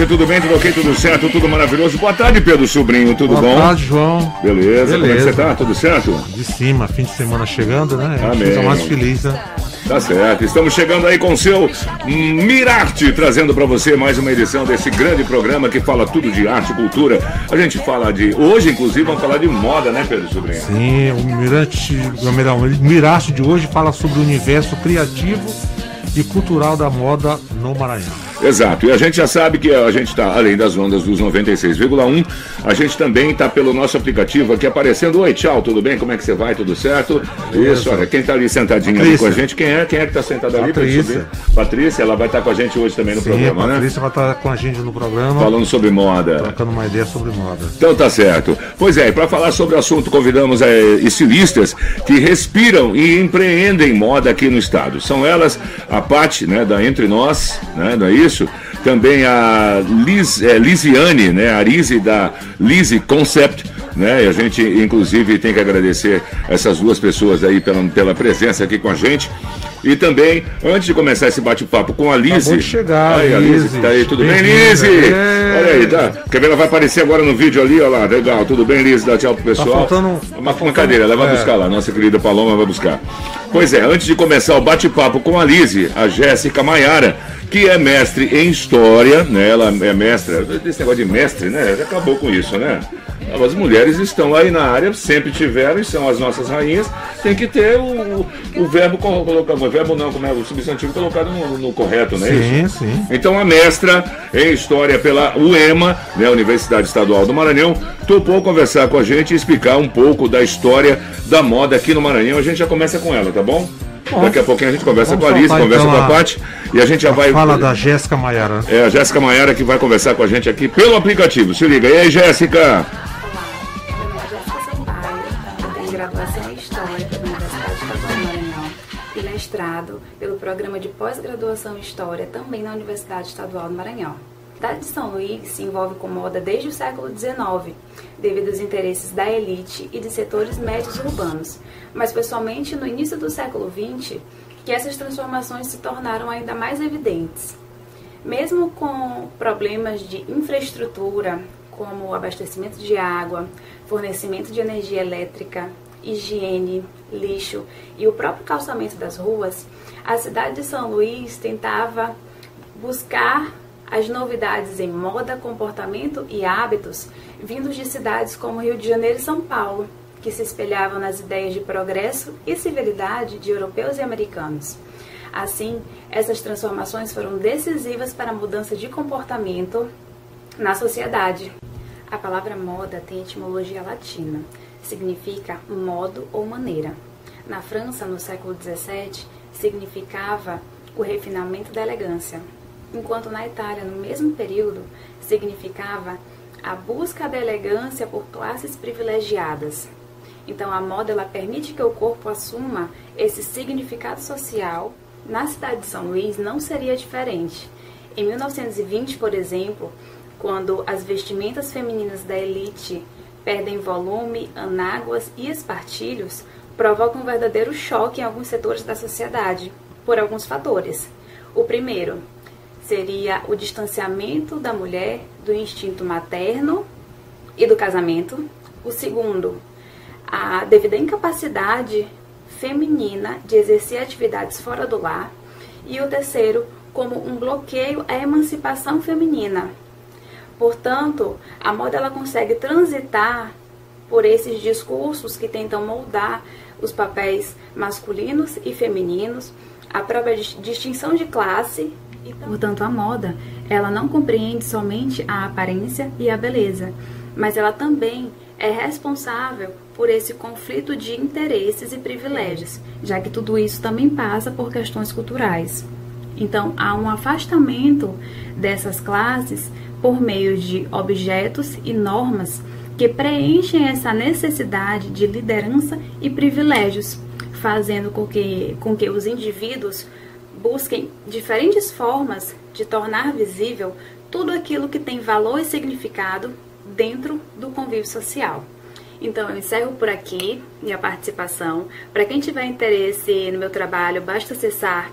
Tarde, boa tudo bem, tudo ok, tudo certo, tudo maravilhoso. Boa tarde, Pedro Sobrinho, tudo Boa bom? tarde, João. Beleza, como é que Beleza. você tá? Tudo certo? De cima, fim de semana chegando, né? Amém. fica mais feliz, né? Tá certo, estamos chegando aí com o seu Mirarte, trazendo pra você mais uma edição desse grande programa que fala tudo de arte e cultura. A gente fala de. Hoje, inclusive, vamos falar de moda, né, Pedro Sobrinho? Sim, o Mirante, o Mirarte de hoje fala sobre o universo criativo e cultural da moda no Maranhão. Exato, e a gente já sabe que a gente está, além das ondas dos 96,1, a gente também está pelo nosso aplicativo aqui aparecendo. Oi, tchau, tudo bem? Como é que você vai? Tudo certo? Isso, olha, quem está ali sentadinho ali com a gente, quem é? Quem é que está sentado ali? Patrícia. Patrícia, ela vai estar com a gente hoje também no Sim, programa, a né? Patrícia vai estar com a gente no programa, Falando sobre moda. trocando uma ideia sobre moda. Então tá certo. Pois é, e para falar sobre o assunto, convidamos é, estilistas que respiram e empreendem moda aqui no estado. São elas a Paty, né, da Entre Nós, né, não é isso? Também a Liz, é, Lisiane, né, a Arise da Lise Concept, né? E a gente, inclusive, tem que agradecer essas duas pessoas aí pela, pela presença aqui com a gente. E também, antes de começar esse bate-papo com a Lise. De chegar, aí, a Lise, Lise. tá aí, tudo bem, Bem-vinda. Lise? É. Olha aí, tá? Quer ver? Ela vai aparecer agora no vídeo ali, olha lá, legal, tudo bem, Liz? Dá tchau pro pessoal. faltando- uma, tá uma faltando- cadeira, ela vai é. buscar lá, nossa querida Paloma vai buscar. Pois é, antes de começar o bate-papo com a Lise, a Jéssica Maiara, que é mestre em História, né? Ela é mestra, esse negócio de mestre, né? Acabou com isso, né? As mulheres estão aí na área, sempre tiveram e são as nossas rainhas. Tem que ter o, o verbo co- colocado, o verbo não, como é o substantivo colocado no, no correto, não é isso? Sim, sim. Então a mestra em História pela UEMA, né, Universidade Estadual do Maranhão, topou conversar com a gente e explicar um pouco da história da moda aqui no Maranhão. A gente já começa com ela, tá bom? Daqui a pouquinho a gente conversa Vamos com a Alice, conversa então, com a a- Paty e a gente já vai. Fala da Jéssica Maiara. É a Jéssica Maiara que vai conversar com a gente aqui pelo aplicativo. Se liga. E aí, Jéssica? Mestrado pelo Programa de Pós-Graduação em História também na Universidade Estadual do Maranhão. A cidade de São Luís se envolve com moda desde o século XIX, devido aos interesses da elite e de setores médios urbanos, mas foi somente no início do século XX que essas transformações se tornaram ainda mais evidentes. Mesmo com problemas de infraestrutura, como abastecimento de água, fornecimento de energia elétrica, higiene, lixo e o próprio calçamento das ruas, a cidade de São Luís tentava buscar as novidades em moda, comportamento e hábitos vindos de cidades como Rio de Janeiro e São Paulo, que se espelhavam nas ideias de progresso e civilidade de europeus e americanos. Assim, essas transformações foram decisivas para a mudança de comportamento na sociedade. A palavra moda tem etimologia latina, significa modo ou maneira. Na França, no século XVII, significava o refinamento da elegância, enquanto na Itália, no mesmo período, significava a busca da elegância por classes privilegiadas. Então, a moda ela permite que o corpo assuma esse significado social. Na cidade de São Luís não seria diferente. Em 1920, por exemplo, quando as vestimentas femininas da elite perdem volume, anáguas e espartilhos, provoca um verdadeiro choque em alguns setores da sociedade, por alguns fatores. O primeiro seria o distanciamento da mulher do instinto materno e do casamento. O segundo, a devida incapacidade feminina de exercer atividades fora do lar. E o terceiro, como um bloqueio à emancipação feminina. Portanto, a moda ela consegue transitar por esses discursos que tentam moldar os papéis masculinos e femininos, a própria dis- distinção de classe. Portanto, a moda ela não compreende somente a aparência e a beleza, mas ela também é responsável por esse conflito de interesses e privilégios, já que tudo isso também passa por questões culturais. Então, há um afastamento dessas classes por meio de objetos e normas que preenchem essa necessidade de liderança e privilégios, fazendo com que, com que os indivíduos busquem diferentes formas de tornar visível tudo aquilo que tem valor e significado dentro do convívio social. Então, eu encerro por aqui minha participação. Para quem tiver interesse no meu trabalho, basta acessar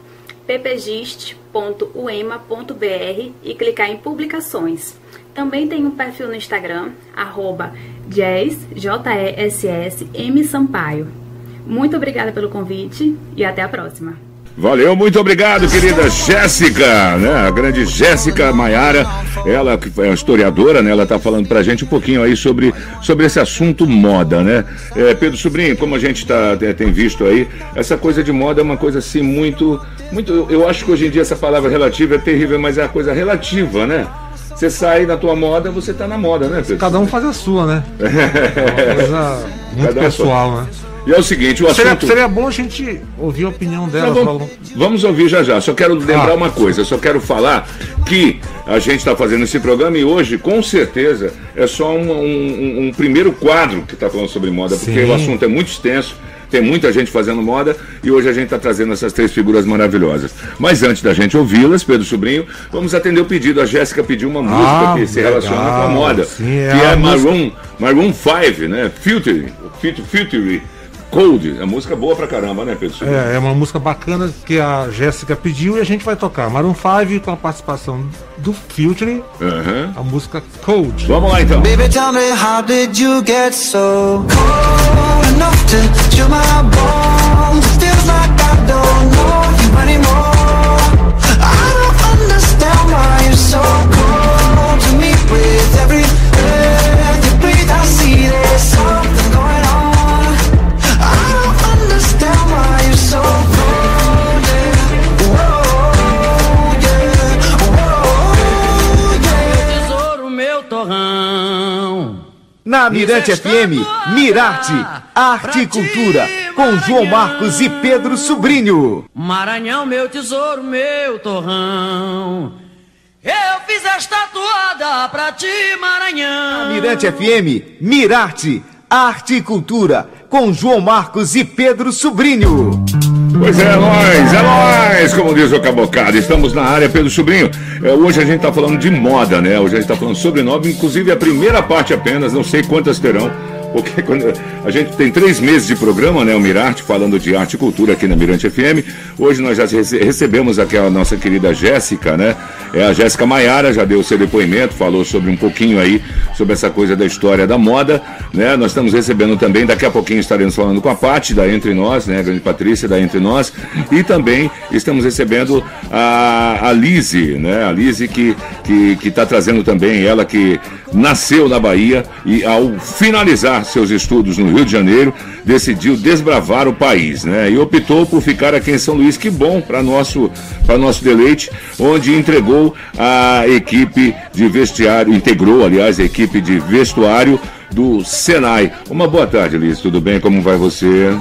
ppgist.uema.br e clicar em publicações. Também tem um perfil no Instagram, arroba J-E-S-S, M Sampaio. Muito obrigada pelo convite e até a próxima. Valeu, muito obrigado, querida Jéssica, né? A grande Jéssica Maiara, ela que é historiadora, né? Ela tá falando pra gente um pouquinho aí sobre, sobre esse assunto moda, né? É, Pedro Sobrinho, como a gente tá, é, tem visto aí, essa coisa de moda é uma coisa assim muito, muito, eu acho que hoje em dia essa palavra relativa é terrível, mas é a coisa relativa, né? Você sai da tua moda, você tá na moda, né, Pedro? Cada um faz a sua, né? É uma coisa muito Cada pessoal, né? E é o seguinte, o Seria, assunto... seria bom a gente ouvir a opinião dela. Não, vamos, vamos ouvir já já. Só quero lembrar Ah. uma coisa. Só quero falar que a gente está fazendo esse programa e hoje, com certeza, é só um, um- um primeiro quadro que está falando sobre moda, porque Sim. o assunto é muito extenso. Tem muita gente fazendo moda e hoje a gente está trazendo essas três figuras maravilhosas. Mas antes da gente ouvi-las, Pedro Sobrinho, vamos atender o pedido. A Jéssica pediu uma música Ah, que se legal. relaciona com a moda, Sim, é que é música- Maroon, Maroon 5, né? Future, Future, Future Cold. É música boa pra caramba, né, Pedro? É, é uma música bacana que a Jéssica pediu e a gente vai tocar. Maroon 5 com a participação do Future, Aham. a música Cold. Vamos lá então. Baby, tell me how did you get so cold enough to chill my bones? Feels like I don't know you anymore. I don't understand why you're so cold Na Mirante FM, Mirarte, Arte e Cultura, com João Marcos e Pedro Sobrinho. Maranhão, meu tesouro, meu torrão. Eu fiz esta toada pra ti, Maranhão. Mirante FM, Mirarte, Arte e Cultura, com João Marcos e Pedro Sobrinho. Pois é, nós, é nós, como diz o Cabocado. Estamos na área, Pedro Sobrinho. É, hoje a gente está falando de moda, né? Hoje a gente está falando sobre nova, inclusive a primeira parte apenas, não sei quantas terão. Porque quando a gente tem três meses de programa, né? O Mirarte, falando de arte e cultura aqui na Mirante FM. Hoje nós já rece- recebemos aqui a nossa querida Jéssica, né? É a Jéssica Maiara, já deu seu depoimento, falou sobre um pouquinho aí, sobre essa coisa da história da moda, né? Nós estamos recebendo também, daqui a pouquinho estaremos falando com a Paty da Entre Nós, né? A grande Patrícia da Entre Nós. E também estamos recebendo a, a Lise, né? A Lise que que, que tá trazendo também, ela que nasceu na Bahia e ao finalizar seus estudos no Rio de Janeiro, decidiu desbravar o país, né? E optou por ficar aqui em São Luís, que bom para nosso para nosso deleite, onde entregou a equipe de vestiário, integrou, aliás, a equipe de vestuário do Senai. Uma boa tarde, Liz. Tudo bem? Como vai você?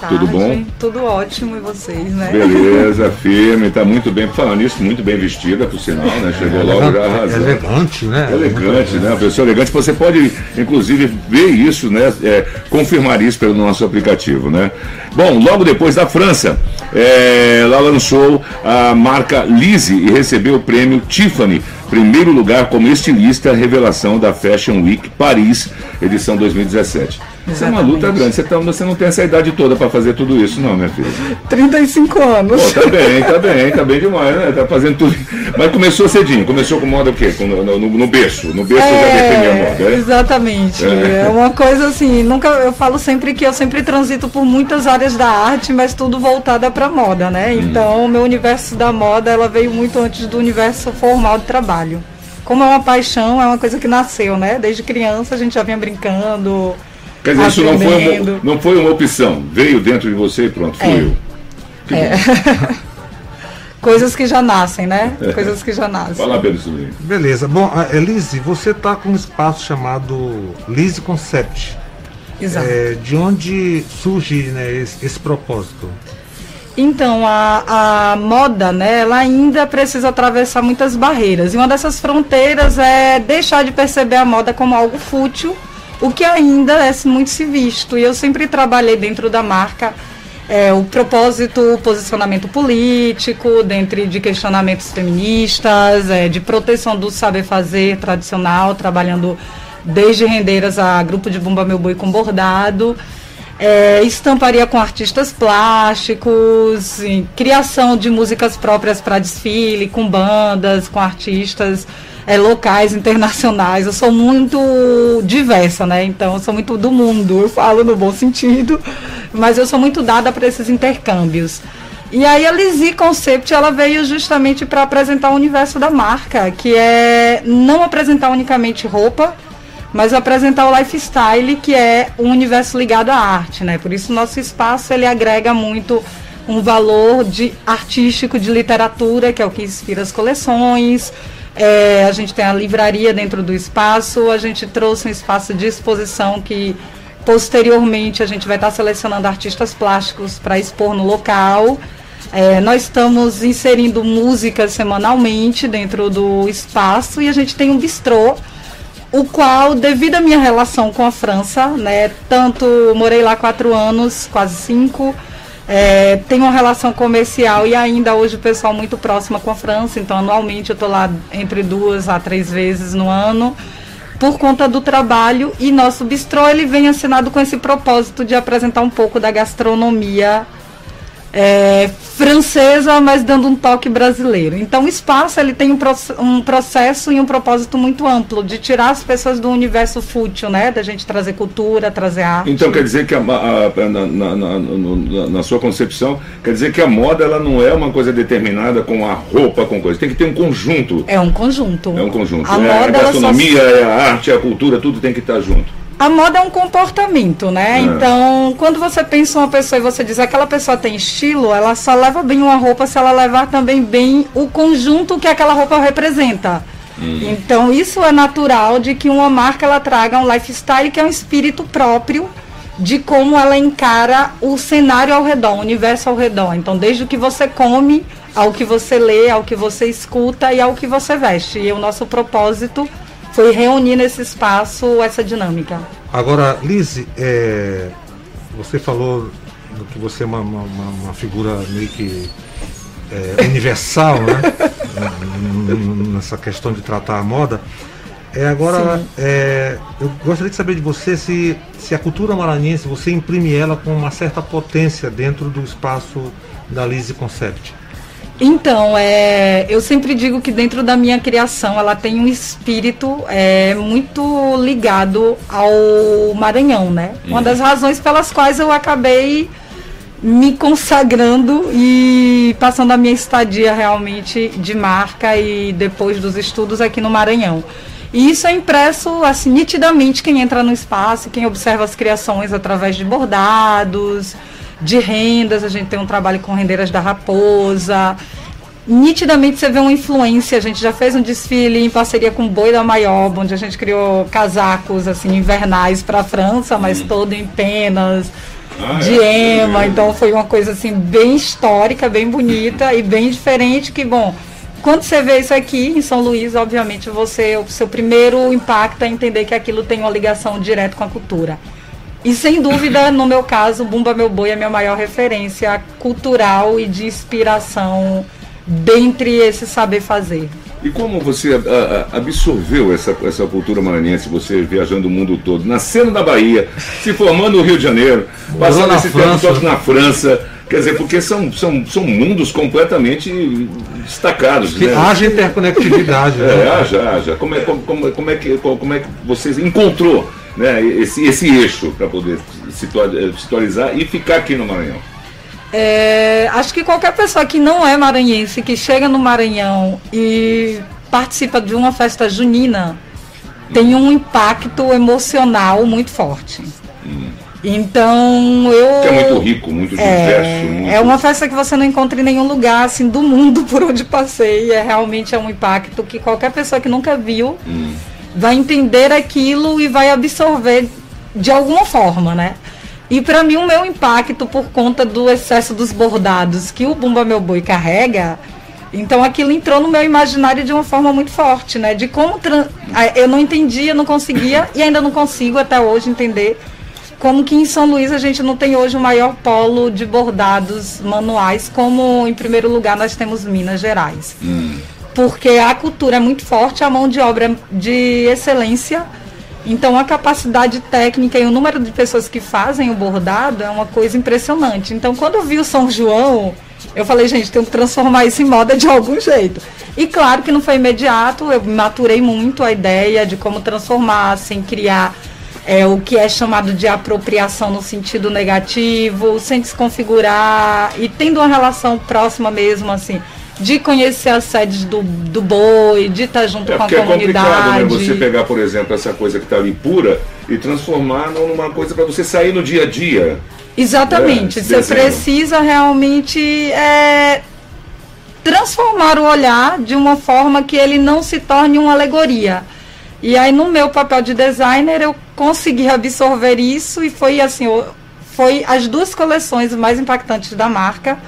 Tarde. Tudo bom? Tudo ótimo e vocês, né? Beleza, firme, tá muito bem. Falando nisso, muito bem vestida, por sinal, né? Chegou logo já arrasando. Elegante, né? Elegante, né? Uma pessoa elegante. Você pode, inclusive, ver isso, né? É, confirmar isso pelo nosso aplicativo, né? Bom, logo depois da França, é, ela lançou a marca Lise e recebeu o prêmio Tiffany, primeiro lugar como estilista revelação da Fashion Week Paris, edição 2017. Isso é uma luta grande. Você, tá- você não tem essa idade toda para fazer tudo isso, não, minha filha. 35 anos. Pô, tá bem, tá bem, tá bem demais, né? Tá fazendo tudo. Mas começou cedinho, começou com moda o quê? Com- No, no, no berço. No berço já definia a moda, É, né? exatamente. É. É. uma coisa assim, nunca eu falo sempre que eu sempre transito por muitas áreas da arte, mas tudo voltada para moda, né? Hum. Então, o meu universo da moda, ela veio muito antes do universo formal de trabalho. Como é uma paixão, é uma coisa que nasceu, né? Desde criança a gente já vinha brincando. Quer dizer, isso não foi, uma, não foi uma opção. Veio dentro de você e pronto, fluiu. Que É. Coisas que já nascem, né? Coisas que já nascem. Pedro Sobrinho. Beleza. Bom, a- Elise, você está com um espaço chamado Lise Concept. Exato. É, de onde surge né, esse, esse propósito? Então, a, a moda, né, ela ainda precisa atravessar muitas barreiras. E uma dessas fronteiras é deixar de perceber a moda como algo fútil, o que ainda é muito se visto. E eu sempre trabalhei dentro da marca é, o propósito, o posicionamento político, dentro de questionamentos feministas, é, de proteção do saber fazer tradicional, trabalhando desde rendeiras a grupo de Bumba Meu Boi com bordado. É, estamparia com artistas plásticos, criação de músicas próprias para desfile, com bandas, com artistas é, locais, internacionais. Eu sou muito diversa, né? Então, eu sou muito do mundo, eu falo no bom sentido, mas eu sou muito dada para esses intercâmbios. E aí a Lizzy Concept ela veio justamente para apresentar o universo da marca, que é não apresentar unicamente roupa, mas apresentar o lifestyle, que é um universo ligado à arte, né? Por isso nosso espaço ele agrega muito um valor de artístico, de literatura, que é o que inspira as coleções. É, a gente tem a livraria dentro do espaço, a gente trouxe um espaço de exposição que posteriormente a gente vai estar selecionando artistas plásticos para expor no local. É, nós estamos inserindo música semanalmente dentro do espaço e a gente tem um bistrô o qual, devido à minha relação com a França, né, tanto morei lá quatro anos, quase cinco, é, tenho uma relação comercial e ainda hoje o pessoal muito próxima com a França, então anualmente eu estou lá entre duas a três vezes no ano por conta do trabalho. E nosso bistrô ele vem assinado com esse propósito de apresentar um pouco da gastronomia é, francesa, mas dando um toque brasileiro. Então o espaço ele tem um, um processo e um propósito muito amplo de tirar as pessoas do universo fútil, né? Da gente trazer cultura, trazer arte. Então quer dizer que a, a- a- na, na- na- na- sua concepção, quer dizer que a moda ela não é uma coisa determinada com a roupa, com coisa. Tem que ter um conjunto. É um conjunto. É um conjunto. A é a moda só gastronomia, é a arte, é a cultura, tudo tem que estar junto. A moda é um comportamento, né? É. Então, quando você pensa uma pessoa e você diz aquela pessoa tem estilo, ela só leva bem uma roupa se ela levar também bem o conjunto que aquela roupa representa. Então, isso é natural de que uma marca ela traga um lifestyle que é um espírito próprio de como ela encara o cenário ao redor, o universo ao redor. Então, desde o que você come, ao que você lê, ao que você escuta e ao que você veste. E o nosso propósito foi reunir nesse espaço essa dinâmica. Agora, Lise, é, você falou que você é uma, uma- uma- figura meio que é, universal, né? Nessa questão de tratar a moda. É, agora, é, eu gostaria de saber de você se, se a cultura maranhense, você imprime ela com uma certa potência dentro do espaço da Lise Concept. Então, é, eu sempre digo que dentro da minha criação ela tem um espírito é, muito ligado ao Maranhão, né? Uma das razões pelas quais eu acabei me consagrando e passando a minha estadia realmente de marca e depois dos estudos aqui no Maranhão. E isso é impresso assim nitidamente quem entra no espaço, quem observa as criações através de bordados, de rendas, a gente tem um trabalho com rendeiras da Raposa. Nitidamente você vê uma influência. A gente já fez um desfile em parceria com o Boi da Maioba, onde a gente criou casacos assim invernais para a França, mas todo em penas Ah, de é? ema. Então foi uma coisa assim bem histórica, bem bonita e bem diferente. Que bom. Quando você vê isso aqui em São Luís, obviamente você o seu primeiro impacto é entender que aquilo tem uma ligação direta com a cultura. E sem dúvida, no meu caso, Bumba Meu Boi é a minha maior referência cultural e de inspiração dentre esse saber fazer. E como você a- a- absorveu essa, essa cultura maranhense, você viajando o mundo todo, nascendo na Bahia, se formando no Rio de Janeiro, passando na esse tempo França. todo na França, quer dizer, porque são, são, são mundos completamente destacados. Que né? haja interconectividade. É, né? haja, haja. Como é, como, como, como é que, como é que você encontrou né, esse, esse eixo para poder situa- situalizar e ficar aqui no Maranhão? É, acho que qualquer pessoa que não é maranhense, que chega no Maranhão e participa de uma festa junina, tem um impacto emocional muito forte. Então eu. Que é muito rico, muito diverso. É, muito... é uma festa que você não encontra em nenhum lugar assim do mundo por onde passei. É realmente é um impacto que qualquer pessoa que nunca viu Hum. Vai entender aquilo e vai absorver de alguma forma, né? E para mim o meu impacto por conta do excesso dos bordados que o Bumba Meu Boi carrega, então aquilo entrou no meu imaginário de uma forma muito forte, né? De como tran- eu não entendia, não conseguia e ainda não consigo até hoje entender como que em São Luís a gente não tem hoje o maior polo de bordados manuais, como em primeiro lugar nós temos Minas Gerais. Porque a cultura é muito forte, a mão de obra é de excelência. Então a capacidade técnica e o número de pessoas que fazem o bordado é uma coisa impressionante. Então quando eu vi o São João, eu falei, gente, tem que transformar isso em moda de algum jeito. E claro que não foi imediato, eu maturei muito a ideia de como transformar, sem criar é, o que é chamado de apropriação no sentido negativo, sem desconfigurar e tendo uma relação próxima mesmo, assim, de conhecer as sedes do, do boi, de estar junto É com a porque é complicado, né? comunidade. Você pegar, por exemplo, essa coisa que está ali pura e transformar numa coisa para você sair no dia a dia. Exatamente. É, Você desenho. precisa realmente é, transformar o olhar de uma forma que ele não se torne uma alegoria. E aí no meu papel de designer eu consegui absorver isso e foi assim, foi as duas coleções mais impactantes da marca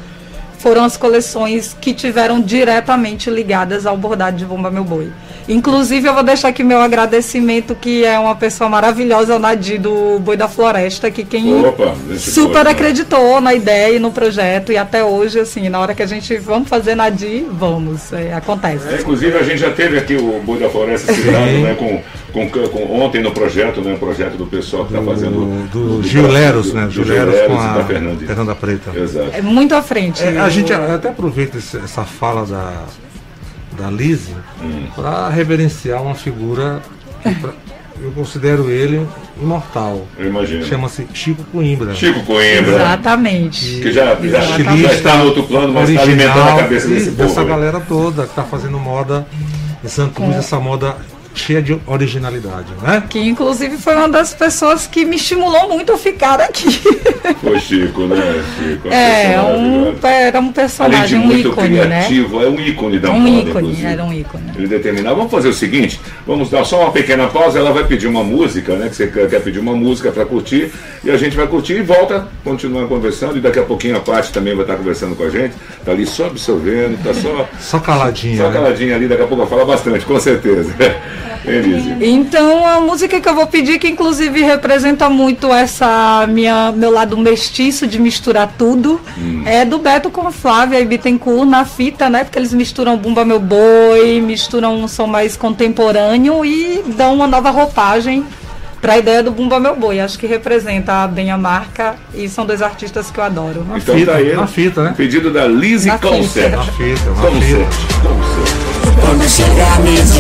foram as coleções que tiveram diretamente ligadas ao bordado de Bomba Meu Boi. Inclusive, eu vou deixar aqui meu agradecimento, que é uma pessoa maravilhosa, o Nadir do Boi da Floresta, que quem Opa, super foi, né? acreditou na ideia e no projeto, e até hoje, assim, na hora que a gente vamos fazer Nadir, vamos, é, acontece. É, inclusive a gente já teve aqui o Boi da Floresta citado, né, com, com, com- ontem no projeto, né, projeto do pessoal que está fazendo Do, do Gil Leros, né? do Gil Gil Leros Leros com a da Fernanda. Preta. Exato. É muito à frente. É, a Eu- gente até aproveita esse- essa fala da, da Lise Hum. para reverenciar uma figura que pra- eu considero ele imortal. Eu imagino. Chama-se Chico Coimbra. Chico Coimbra, Exatamente. que já, já, Exatamente. já está no outro plano, mas está alimentando a cabeça desse dessa povo. né? galera toda que está fazendo moda em Santos, É. essa moda cheia de originalidade, né? Que inclusive foi uma das pessoas que me estimulou muito a ficar aqui. Foi Chico, né? Chico, É, um, era um Além de personagem, um muito ícone, né? criativo, é um ícone da Um moda, ícone, inclusive. era um ícone. Ele determinar. Vamos fazer o seguinte: vamos dar só uma pequena pausa. Ela vai pedir uma música, né? Que você quer pedir uma música para curtir. E a gente vai curtir e volta, continua conversando. E daqui a pouquinho a Paty também vai estar conversando com a gente. Tá ali só absorvendo, tá só, Só caladinha. só né? caladinha ali. Daqui a pouco ela fala bastante, com certeza. Então, a música que eu vou pedir, que inclusive representa muito essa minha meu lado mestiço de misturar tudo, Hum. é do Beto com a Flávia e Bittencourt na fita, né? Porque eles misturam Bumba Meu Boi, misturam um som mais contemporâneo e dão uma nova roupagem para a ideia do Bumba Meu Boi. Acho que representa bem a marca e são dois artistas que eu adoro. Então fita, tá aí. na fita, né? Pedido da Lizzy Na fita. Concept. Na fita, na Concept. fita. Concept. Quando chegar mês de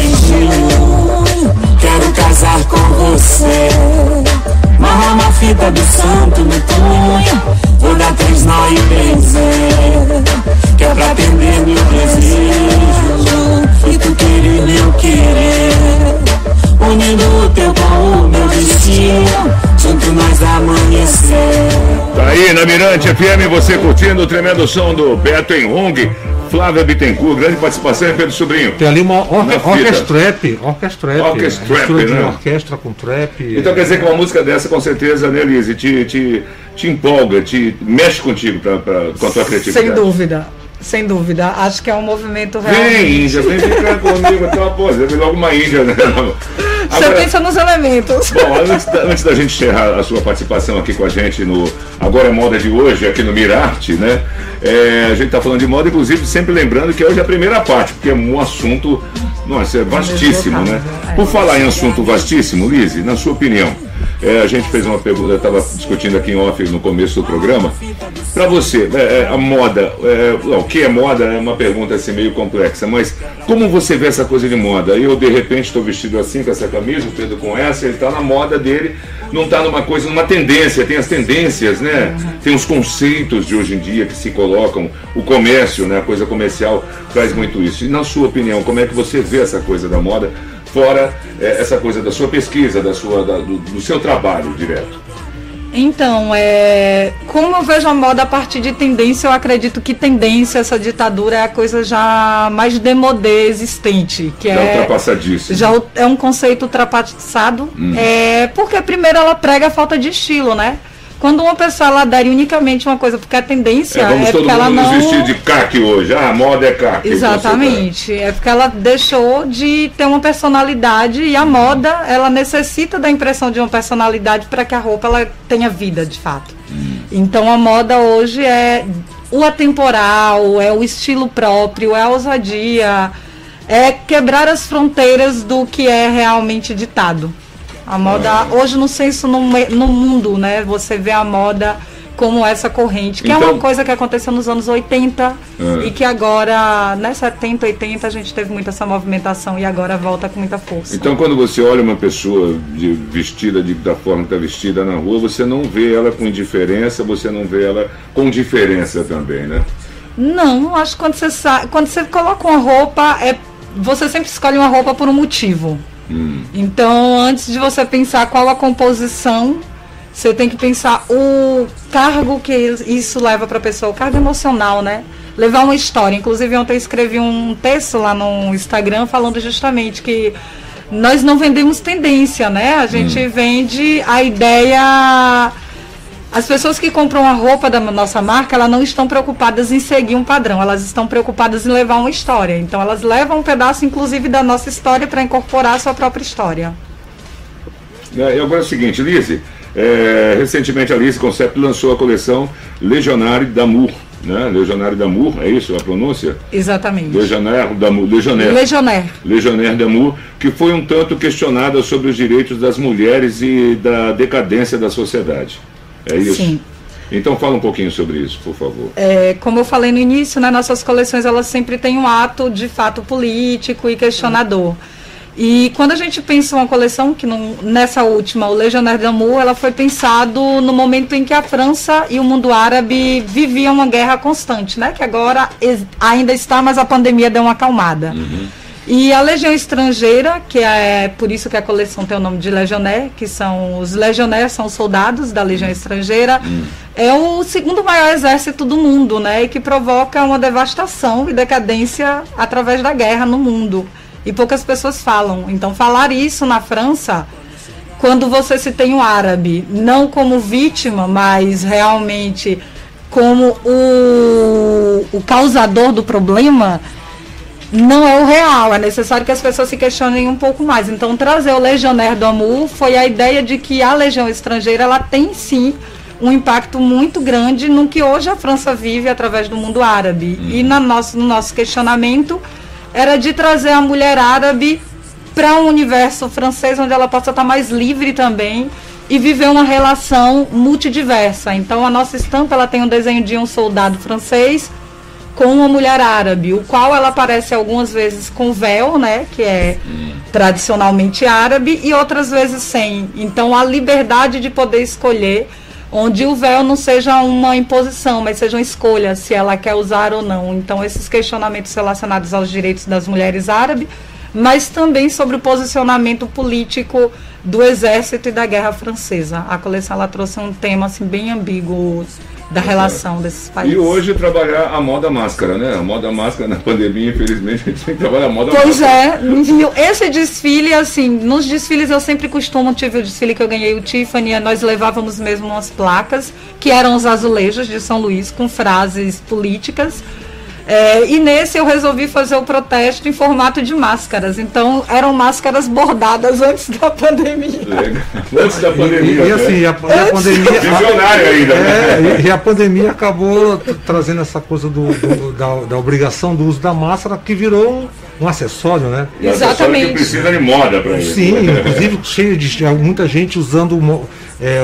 na Mirante FM, você curtindo o tremendo som do Beto em Hong, Flávia Bittencourt, grande participação, Pedro Sobrinho. Tem ali uma or Na fita. orquestrap, orquestrap. Orquestrap, mistura de né? orquestra com trap. Então quer dizer que uma música dessa, com certeza, né, Lise, te, te, te empolga, te mexe contigo pra, pra, com a tua criatividade. Sem dúvida, sem dúvida. Acho que é um movimento Vem, realmente. Índia, vem ficar comigo, então, pô, você vem logo uma Índia, né? Você Agora, pensa nos elementos. Bom, antes da, antes da gente encerrar a sua participação aqui com a gente no Agora é Moda de hoje, aqui no Mirarte, né? É, a gente está falando de moda, inclusive, sempre lembrando que hoje é a primeira parte, porque é um assunto, nossa, é vastíssimo, né? Por falar em assunto vastíssimo, Lise, na sua opinião, é, a gente fez uma pergunta, estava discutindo aqui em off no começo do programa. Para você, é, é, a moda, é, não, o que é moda é uma pergunta assim meio complexa, mas como você vê essa coisa de moda? Eu, de repente, estou vestido assim, com essa camisa, o Pedro com essa, ele está na moda dele, não está numa coisa, numa tendência, tem as tendências, né? Tem os conceitos de hoje em dia que se colocam, o comércio, né? A coisa comercial traz muito isso. E na sua opinião, como é que você vê essa coisa da moda, fora é, essa coisa da sua pesquisa, da sua, da- do, do seu trabalho direto? Então, é, como eu vejo a moda a partir de tendência, eu acredito que tendência, essa ditadura é a coisa já mais demodê existente, que Já é ultrapassadíssimo. já é um conceito ultrapassado, Hum. é, porque primeiro ela prega a falta de estilo, né? Quando uma pessoa ela adere unicamente uma coisa porque é tendência, É, vamos é todo porque ela mundo não nos vestir de caque hoje. Ah, a moda é caque. Exatamente. É porque ela deixou de ter uma personalidade e a moda, ela necessita da impressão de uma personalidade para que a roupa ela tenha vida, de fato. Então a moda hoje é o atemporal, é o estilo próprio, é a ousadia, é quebrar as fronteiras do que é realmente ditado. A moda, hoje no senso no, no mundo, né? Você vê a moda como essa corrente, que é Então- uma coisa que aconteceu nos anos 80 Ah. e que agora, né, 70, 80, a gente teve muita essa movimentação e agora volta com muita força. Então, quando você olha uma pessoa de- vestida de- da forma que está vestida na rua, você não vê ela com indiferença, você não vê ela com diferença também, né? Não, acho que quando você quando você coloca uma roupa, é você sempre escolhe uma roupa por um motivo. Então, antes de você pensar qual a composição, você tem que pensar o cargo que isso leva para a pessoa, o cargo emocional, né? Levar uma história. Inclusive, ontem eu escrevi um texto lá no Instagram falando justamente que nós não vendemos tendência, né? A gente vende a ideia. As pessoas que compram a roupa da nossa marca, elas não estão preocupadas em seguir um padrão, elas estão preocupadas em levar uma história. Então, elas levam um pedaço, inclusive, da nossa história para incorporar a sua própria história. É, E agora é o seguinte, Lise, é, recentemente a Lise Concept lançou a coleção Legionário d'Amour, né? Legionário d'Amour, é isso a pronúncia? Exatamente. Legionaire d'Amour, Legionnaire. Legionnaire. Legionnaire d'Amour, que foi um tanto questionada sobre os direitos das mulheres e da decadência da sociedade. É isso? Sim. Então fala um pouquinho sobre isso, por favor. É, como eu falei no início, né, nossas coleções elas sempre têm um ato de fato político e questionador. E quando a gente pensa uma coleção, que não- nessa última, o Legionnaire d'Amour, ela foi pensado no momento em que a França e o mundo árabe viviam uma guerra constante, né? Que agora ainda está, mas a pandemia deu uma acalmada. E a Legião Estrangeira, que é por isso que a coleção tem o nome de Legionnaire, que são os Legionnaires, são os soldados da Legião Estrangeira, é o segundo maior exército do mundo, né? E que provoca uma devastação e decadência através da guerra no mundo. E poucas pessoas falam. Então, falar isso na França, quando você se tem o árabe, não como vítima, mas realmente como o, o causador do problema, não é o real. É necessário que as pessoas se questionem um pouco mais. Então, trazer o Legionnaire do Amour foi a ideia de que a legião estrangeira ela tem sim um impacto muito grande no que hoje a França vive através do mundo árabe. E na nosso, no nosso questionamento era de trazer a mulher árabe para um universo francês onde ela possa estar mais livre também e viver uma relação multidiversa. Então a nossa estampa ela tem um desenho de um soldado francês com uma mulher árabe, o qual ela aparece algumas vezes com véu, né, que é tradicionalmente árabe, e outras vezes sem. Então a liberdade de poder escolher, onde o véu não seja uma imposição, mas seja uma escolha se ela quer usar ou não. Então esses questionamentos relacionados aos direitos das mulheres árabes, mas também sobre o posicionamento político do exército e da guerra francesa. A coleção ela trouxe um tema assim bem ambíguo da relação desses países. E hoje trabalhar a moda máscara, né? A moda máscara na pandemia, infelizmente, a gente tem que trabalhar a moda Pois máscara. é, viu? esse desfile, assim, nos desfiles eu sempre costumo, tive o desfile que eu ganhei o Tiffany, nós levávamos mesmo umas placas, que eram os azulejos de São Luís, com frases políticas. É, e nesse eu resolvi fazer o protesto em formato de máscaras. Então eram máscaras bordadas antes da pandemia. Legal. Antes da E, pandemia. e assim, né? a, e a pandemia. Visionário ainda, né? É, e, e a pandemia acabou trazendo essa coisa do, do- da, da obrigação do uso da máscara, que virou um, um acessório, né? Um acessório Exatamente. Que precisa de moda para isso. Sim, inclusive cheio de muita gente usando é,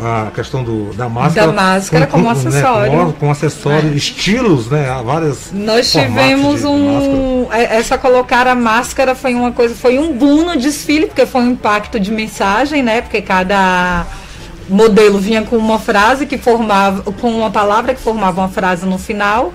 a, a questão do, da máscara. Da máscara como acessório. com, com acessório, É. estilos, né? Várias. Nós tivemos um. é- Essa colocar a máscara foi uma coisa, foi um boom no desfile, porque foi um impacto de mensagem, né? Porque cada modelo vinha com uma frase que formava, com uma palavra que formava uma frase no final.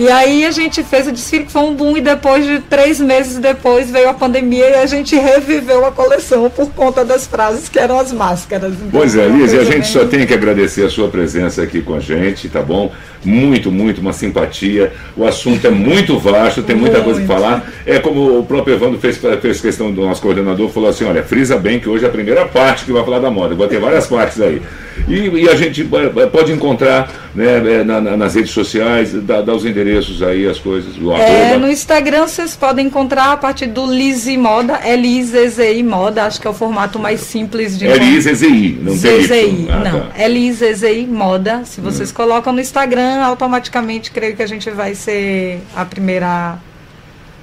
E aí a gente fez o desfile que foi um boom e depois de três meses depois veio a pandemia e a gente reviveu a coleção por conta das frases que eram as máscaras. Então, Pois é, Liz, e a gente bem- só tem que agradecer a sua presença aqui com a gente, tá bom? Muito, muito, uma simpatia. O assunto é muito vasto, tem muita coisa para falar. É como o próprio Evandro fez, fez questão do nosso coordenador, falou assim: olha, frisa bem que hoje é a primeira parte que vai falar da moda. Vai ter várias partes aí. E, e a gente eh, pode encontrar né, eh, na- na- nas redes sociais, dá, dá os endereços aí, as coisas, É, no Instagram vocês podem encontrar a partir do Lizzy Moda, L-I-Z-Z-I Moda, acho que é o formato mais simples de L-I-Z-Z-I, não tem ZZI. Ah, não, tá. L-I-Z-Z-I Moda. Se vocês colocam no Instagram, automaticamente creio que a gente vai ser a primeira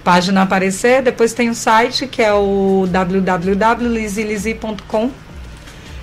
página a aparecer. Depois tem o site que é o www.lizilizi.com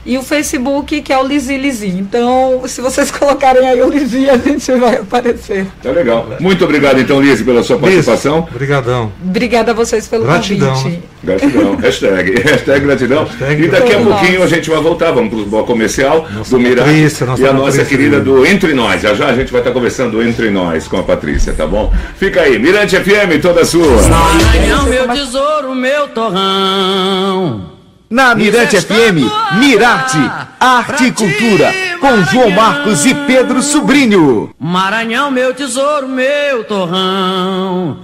e o Facebook que é o Lizi Lizi. Então, se vocês colocarem aí o Lizi, a gente vai aparecer. Tá legal. Muito obrigado, então, Liz, pela sua Liz, participação. Obrigadão. Obrigada a vocês pelo Gratidão, convite. Gratidão, hashtag, hashtag gratidão. Hashtag e daqui a pouquinho a gente vai voltar, vamos para o bloco comercial Nossa do Mirá Patrícia, nossa e a nossa Patrícia, querida né? do Entre Nós. Já já a gente vai estar conversando Entre Nós com a Patrícia, tá bom? Fica aí, Mirante FM, toda sua. Maranhão, meu tesouro, meu torrão. Na Mirante FM, Mirarte, Arte e Cultura, com João Marcos e Pedro Sobrinho. Maranhão, meu tesouro, meu torrão.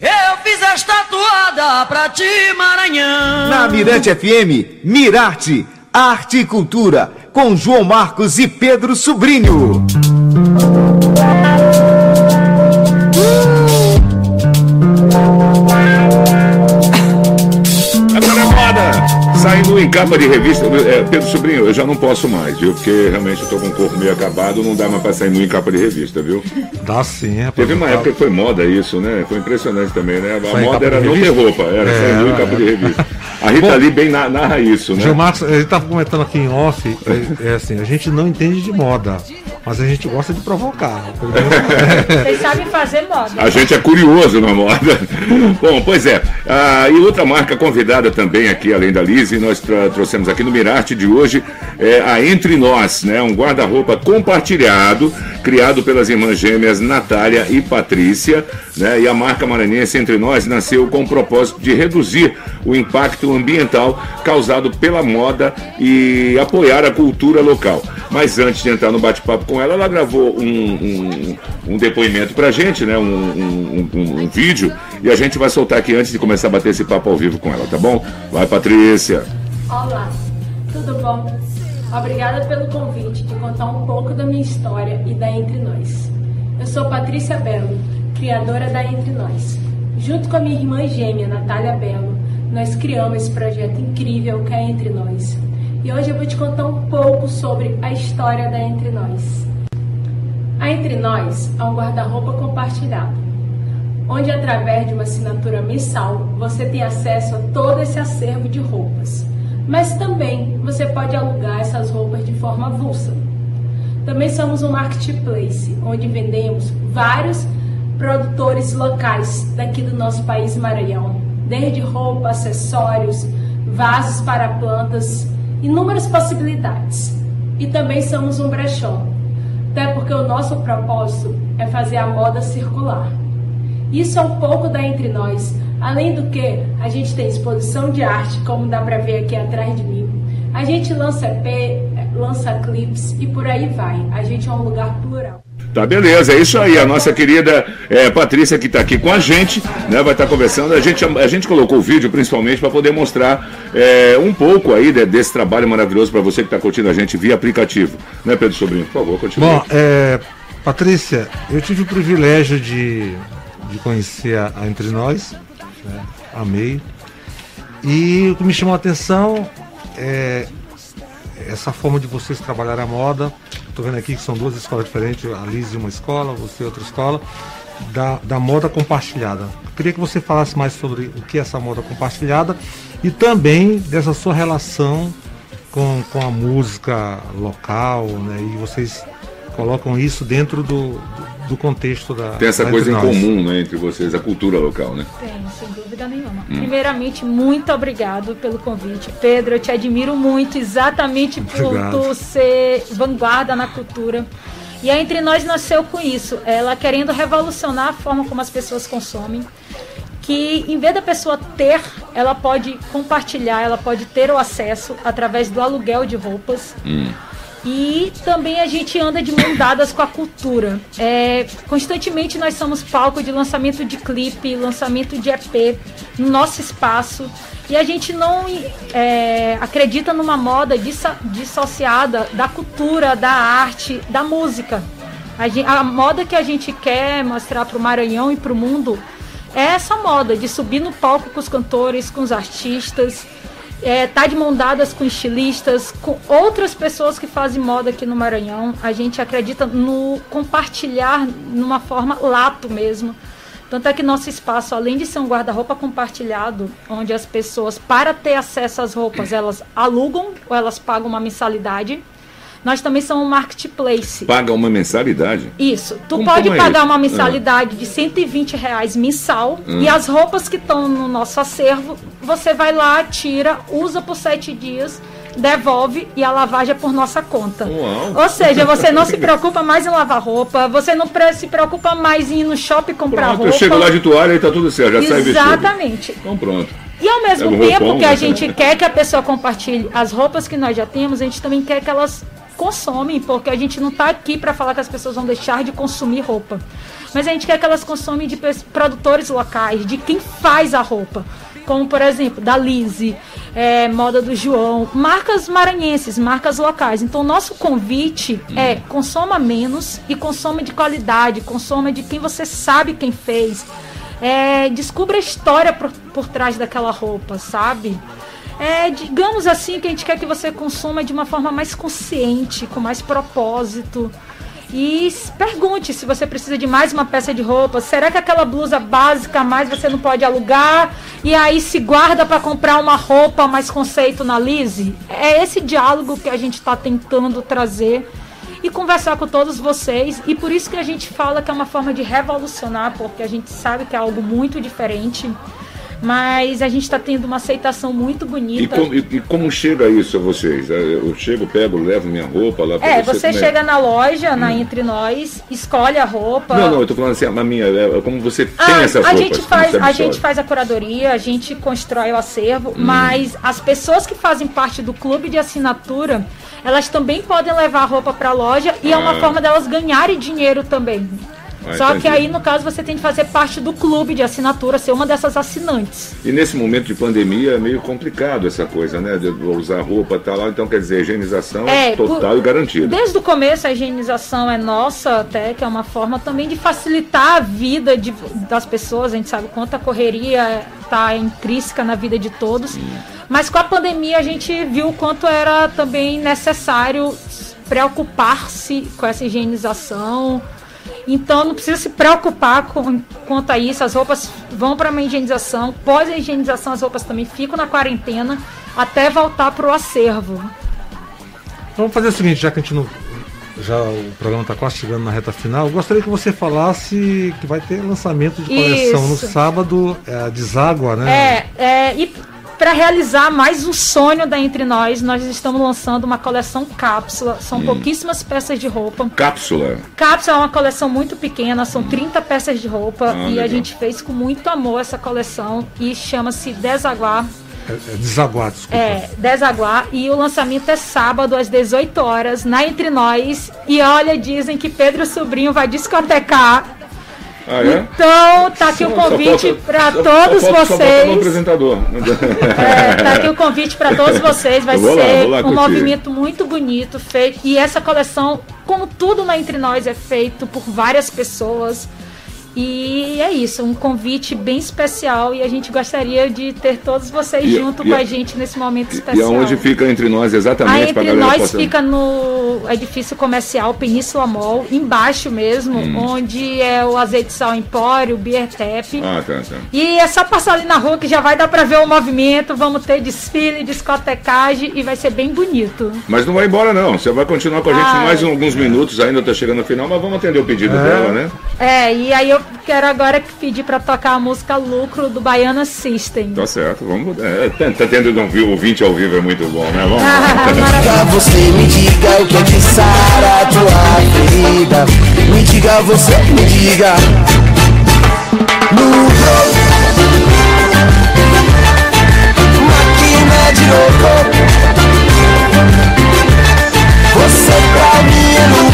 Eu fiz esta toada pra ti, Maranhão. Na Mirante FM, Mirarte, Arte e Cultura, com João Marcos e Pedro Sobrinho. Saindo em capa de revista. É, Pedro Sobrinho, eu já não posso mais, viu? Porque realmente eu tô com o corpo meio acabado, não dá mais pra sair nu em capa de revista, viu? Dá sim, é. Teve uma época que foi moda isso, né? Foi impressionante também, né? A Sair moda era não ter roupa, era É, sair nu em é. capa de revista. A Rita Lee bem na- narra isso, né? Gil Marcos, ele estava comentando aqui em off, é, é assim, a gente não entende de moda, mas a gente gosta de provocar. Vocês sabem fazer moda. A gente é curioso na moda. Bom, pois é. Ah, e outra marca convidada também aqui, além da Lise, nós trouxemos aqui no Mirarte de hoje é a Entre Nós, né? Um guarda-roupa compartilhado, criado pelas irmãs gêmeas Natália e Patrícia, né? E a marca maranhense Entre Nós nasceu com o propósito de reduzir o impacto ambiental causado pela moda e apoiar a cultura local. Mas antes de entrar no bate-papo com ela, ela gravou um, um, um depoimento pra gente, né? Um, um, vídeo, e a gente vai soltar aqui antes de começar a bater esse papo ao vivo com ela, tá bom? Vai, Patrícia. Olá, tudo bom? Obrigada pelo convite de contar um pouco da minha história e da Entre Nós. Eu sou Patrícia Belo, criadora da Entre Nós. Junto com a minha irmã gêmea, Natália Belo, nós criamos esse projeto incrível que é Entre Nós. E hoje eu vou te contar um pouco sobre a história da Entre Nós. A Entre Nós é um guarda-roupa compartilhado, onde através de uma assinatura mensal você tem acesso a todo esse acervo de roupas. Mas também você pode alugar essas roupas de forma avulsa. Também somos um marketplace, onde vendemos vários produtores locais daqui do nosso país Maranhão, desde roupa, acessórios, vasos para plantas, inúmeras possibilidades. E também somos um brechó, até porque o nosso propósito é fazer a moda circular. Isso é um pouco da Entre Nós. Além do que, a gente tem exposição de arte, como dá para ver aqui atrás de mim. A gente lança EP, lança clips e por aí vai. A gente é um lugar plural. Tá, beleza, é isso aí. A nossa querida é, Patrícia que está aqui com a gente, né? Vai estar conversando. A gente, a gente colocou o vídeo principalmente para poder mostrar é, um pouco aí de- desse trabalho maravilhoso para você que está curtindo a gente via aplicativo. Né, Pedro Sobrinho? Por favor, continue. Bom, é, Patrícia, eu tive o privilégio de, de conhecer a, a Entre Nós, né, amei. E o que me chamou a atenção é essa forma de vocês trabalhar a moda. Estou vendo aqui que são duas escolas diferentes, a Liz uma escola, você outra escola, da, da moda compartilhada. Eu queria que você falasse mais sobre o que é essa moda compartilhada e também dessa sua relação com, com a música local, né? E vocês colocam isso dentro do, do, do contexto da. Tem essa da coisa em comum, né, entre vocês, a cultura local, né? Tem, sem dúvida nenhuma. Primeiramente, muito obrigado pelo convite. Pedro, eu te admiro muito, exatamente por tu ser vanguarda na cultura. E a Entre Nós nasceu com isso, ela querendo revolucionar a forma como as pessoas consomem. Que em vez da pessoa ter, ela pode compartilhar, ela pode ter o acesso através do aluguel de roupas. E também a gente anda de mão dadas com a cultura. É, constantemente nós somos palco de lançamento de clipe, lançamento de EP no nosso espaço. E a gente não é, acredita numa moda disso- dissociada da cultura, da arte, da música. A, gen- a moda que a gente quer mostrar para o Maranhão e para o mundo é essa moda de subir no palco com os cantores, com os artistas, é, tá de mão dadas com estilistas, com outras pessoas que fazem moda aqui no Maranhão. A gente acredita no compartilhar numa forma lato mesmo. Tanto é que nosso espaço, além de ser um guarda-roupa compartilhado, onde as pessoas, para ter acesso às roupas, elas alugam ou elas pagam uma mensalidade, nós também somos um marketplace. Paga uma mensalidade. Isso. Tu Como- pode como é pagar isso? uma mensalidade de 120 reais mensal Hum. e as roupas que estão no nosso acervo, você vai lá, tira, usa por sete dias, devolve e a lavagem é por nossa conta. Uau. Ou seja, você não se preocupa mais em lavar roupa, você não se preocupa mais em ir no shopping comprar Pronto, eu roupa. chego lá de toalha e tá tudo certo, já sai vestido. Exatamente. Então pronto. E ao mesmo o tempo roupão, que a né? gente quer que a pessoa compartilhe as roupas que nós já temos, a gente também quer que elas consomem, porque a gente não está aqui para falar que as pessoas vão deixar de consumir roupa. Mas a gente quer que elas consomem de produtores locais, de quem faz a roupa. Como, por exemplo, da Lise, é, Moda do João, marcas maranhenses, marcas locais. Então, nosso convite é consoma menos e consoma de qualidade, consoma de quem você sabe quem fez. É, descubra a história por, por trás daquela roupa, sabe? É, digamos assim que a gente quer que você consuma de uma forma mais consciente, com mais propósito. E pergunte se você precisa de mais uma peça de roupa. Será que aquela blusa básica a mais você não pode alugar? E aí se guarda para comprar uma roupa mais conceito na Lise? É esse diálogo que a gente está tentando trazer e conversar com todos vocês. E por isso que a gente fala que é uma forma de revolucionar, porque a gente sabe que é algo muito diferente. Mas a gente está tendo uma aceitação muito E, bonita. com- e- e como chega isso a vocês? É, Eu chego, pego, levo minha roupa lá pra É, você. você como chega na loja, na Entre Nós, escolhe a roupa. Não, não, eu tô falando assim, a minha, é, como você tem Ah, essas a roupas. gente como faz, a gente faz a curadoria, a gente constrói o acervo, Hum. mas as pessoas que fazem parte do clube de assinatura, elas também podem levar a roupa para a loja e é uma Ah. forma delas ganharem dinheiro também. Ah, Só que entendi. aí, no caso, você tem que fazer parte do clube de assinatura, ser uma dessas assinantes. E nesse momento de pandemia é meio complicado essa coisa, né? De usar roupa e tal, lá, então quer dizer, higienização É, total por- e garantida. Desde o começo, a higienização é nossa, até que é uma forma também de facilitar a vida de- das pessoas. A gente sabe quanto a correria está intrínseca na vida de todos. Mas com a pandemia, a gente viu o quanto era também necessário preocupar-se com essa higienização. Então não precisa se preocupar com, quanto a isso. As roupas vão para uma higienização. Pós a higienização, as roupas também ficam na quarentena até voltar para o acervo. Vamos fazer o seguinte, já que a gente não. Já o programa está quase chegando na reta final, eu gostaria que você falasse que vai ter lançamento de coleção no Isso. sábado, é, a Deságua, né? É, é, e para realizar mais um sonho da Entre Nós, nós estamos lançando uma coleção cápsula. São Hum. pouquíssimas peças de roupa. Cápsula. Cápsula é uma coleção muito pequena, são 30 peças de roupa Ah, e a legal. gente fez com muito amor essa coleção e chama-se Desaguar. É, é Desaguar, desculpa. É, Desaguar e o lançamento é sábado às 18 horas na Entre Nós. E olha, dizem que Pedro Sobrinho vai discotecar. Ah, é? Então, tá aqui o Só- só convite para só- todos só Só vocês. apresentador. É, tá aqui o convite para todos vocês. Vai vou lá, ser vou lá um curtir. movimento muito bonito feito. E essa coleção, como tudo na Entre Nós, é feito por várias pessoas. E é isso, um convite bem especial. E a gente gostaria de ter todos vocês E- junto e- com a gente nesse momento E especial. aonde fica entre nós A exatamente pra Entre Nós possa- fica no edifício comercial Península Mall, embaixo mesmo, Hum. onde é o Azeite Sal Empório, o Beer Tap. Ah, tá, tá. E é só passar ali na rua que já vai dar pra ver o movimento. Vamos ter desfile, discotecagem e vai ser bem bonito. Mas não vai embora não, você vai continuar com a gente Ah, mais é. alguns minutos, ainda tá chegando no final, mas vamos atender o pedido É. dela, né? É, e aí eu quero agora pedir pra tocar a música Lucro do Baiana System. Tá certo, vamos. É, tá, tá tendo um vi- ouvinte ao vivo, é muito bom, né? Vamos Ah, maravilha. Você me diga o que é pode sarar tua ferida. Me diga, você me diga. Lucro Máquina de louco Você pra mim é lucro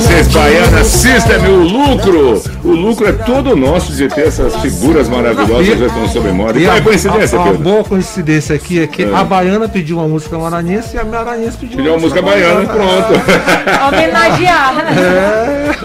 vocês, Baiana System, o lucro. O lucro é todo nosso de ter essas figuras maravilhosas já estão sob moda. E E qual é a, coincidência, a, a Pedro? boa coincidência aqui é que É. a baiana pediu uma música maranhense e a maranhense pediu, Pediu uma música baiana, pronto. Homenagear.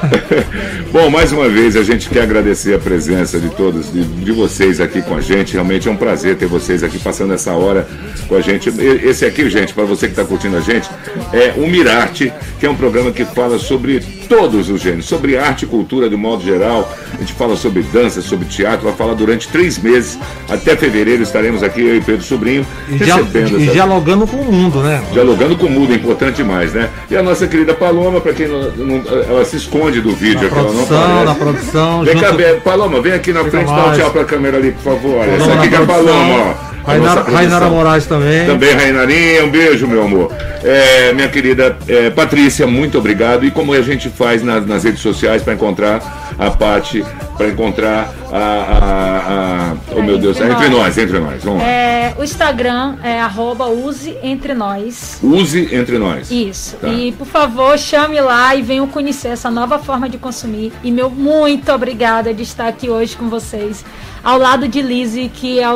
Bom, mais uma vez a gente quer agradecer a presença de todos, de, de vocês aqui com a gente. Realmente é um prazer ter vocês aqui passando essa hora com a gente. Esse aqui, gente, para você que está curtindo a gente, é o Mirarte, que é um programa que fala sobre todos os gêneros, sobre arte e cultura de modo geral. A gente fala sobre dança, sobre teatro, vai falar durante três meses. Até fevereiro estaremos aqui, eu e Pedro Sobrinho, E, recebendo e dialogando com o mundo, né? Dialogando com o mundo, é importante demais, né? E a nossa querida Paloma, para quem não, não- ela se esconde do vídeo, Na aqui, ela não produção, na produção, Vem cá, junto- Be- Paloma, vem aqui na Fica frente, dá um mais. tchau pra câmera ali, por favor. Olha, Paloma essa aqui que é a. Paloma, ó. Rainara, Moraes também. Também, Rainarinha, um beijo, meu amor. É, minha querida é, Patrícia, muito obrigado. E como a gente faz na- nas redes sociais para encontrar a Pati, para encontrar a, a, a- Oh meu Deus, é entre nós, entre nós. Vamos lá. É, o Instagram é arroba use entre nós. Use entre nós. Isso. Tá. E por favor, chame lá e venham conhecer essa nova forma de consumir. E meu muito obrigada de estar aqui hoje com vocês, ao lado de Lizzie, que é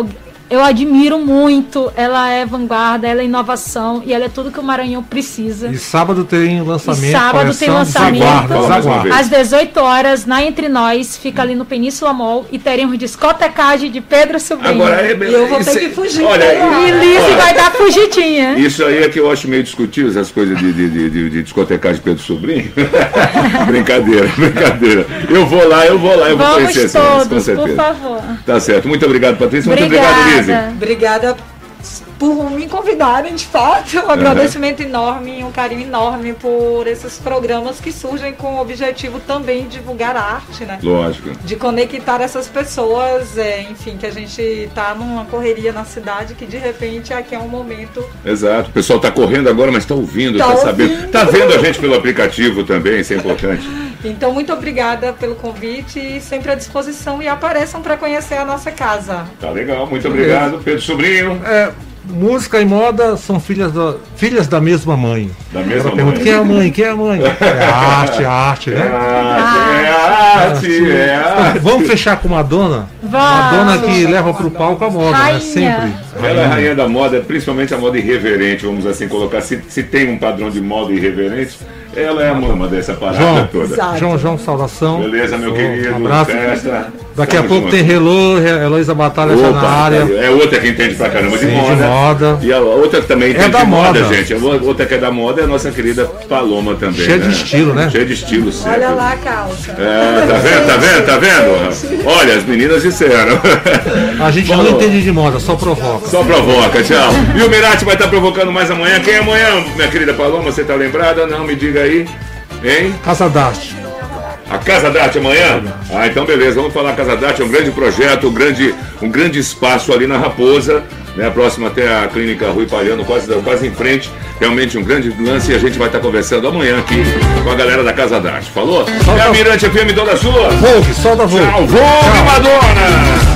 eu admiro muito. Ela é vanguarda, ela é inovação e ela é tudo que o Maranhão precisa. E sábado tem lançamento. E sábado tem lançamento. Zaguarda, Zaguarda. Às 18 horas, na Entre Nós, fica ali no Península Mall e teremos discotecagem de Pedro Sobrinho. Agora é E eu vou isso ter é- que fugir. Olha, E vai dar fugidinha. Isso aí é que eu acho meio discutível, essas coisas de, de, de, de, de discotecagem de Pedro Sobrinho. brincadeira, brincadeira. Eu vou lá, eu vou lá, eu vou Vamos conhecer essa com todos, certeza. por favor. Tá certo. Muito obrigado, Patrícia. Muito obrigado, Lizzie. Obrigada. Obrigada por me convidarem, de fato. Um agradecimento enorme, um carinho enorme por esses programas que surgem com o objetivo também de divulgar a arte, né? Lógico. De conectar essas pessoas, é, enfim, que a gente tá numa correria na cidade que de repente aqui é um momento. Exato. O pessoal tá correndo agora, mas tá ouvindo, tá, Tá sabendo. ouvindo. Tá vendo a gente pelo aplicativo também, isso é importante. Então, muito obrigada pelo convite e sempre à disposição e apareçam para conhecer a nossa casa. Tá legal, muito obrigado. Pedro Sobrinho. É, música e moda são filhas da, filhas da mesma mãe. Da mesma Ela pergunta, mãe. quem é a mãe? Quem é a mãe? É a arte, a arte, É né? arte, é arte, é arte. Vamos fechar com Madonna? Vamos. Madonna que leva pro palco a moda, Rainha. né? Sempre. Ela é a rainha da moda, principalmente a moda irreverente, vamos assim colocar. Se, se tem um padrão de moda irreverente, ela é a mama dessa parada João, toda. Exato. João, João, saudação. Beleza, meu Um querido. abraço. Festa. Daqui a Tamo pouco junto. tem Relô, Heloísa Batalha já Opa, na área. É outra que entende pra caramba de Sim, de moda. moda. E a outra que também entende da de moda, moda. gente. A outra que é da moda é a nossa querida Paloma também. Cheia de né? estilo, né? Cheia de estilo, sempre. Olha lá a calça. É, tá vendo, tá vendo, tá vendo? Olha, as meninas disseram. A gente Falou. não entende de moda, só provoca. Só provoca, tchau. E o Mirati vai estar provocando mais amanhã. Quem é amanhã, minha querida Paloma? Você tá lembrada? Não, me diga aí. Hein? Casa d'Arte. A Casa da Arte amanhã? Ah, então beleza, vamos falar Casa da Arte, é um grande projeto, um grande, um grande espaço ali na Raposa, né? Próximo até a clínica Rui Palhano, quase, quase em frente. Realmente um grande lance e a gente vai estar conversando amanhã aqui com a galera da Casa da Arte. Falou? É a Mirante FM Dona Sua. Vogue, solta Vogue. Tchau, Vogue Madonna!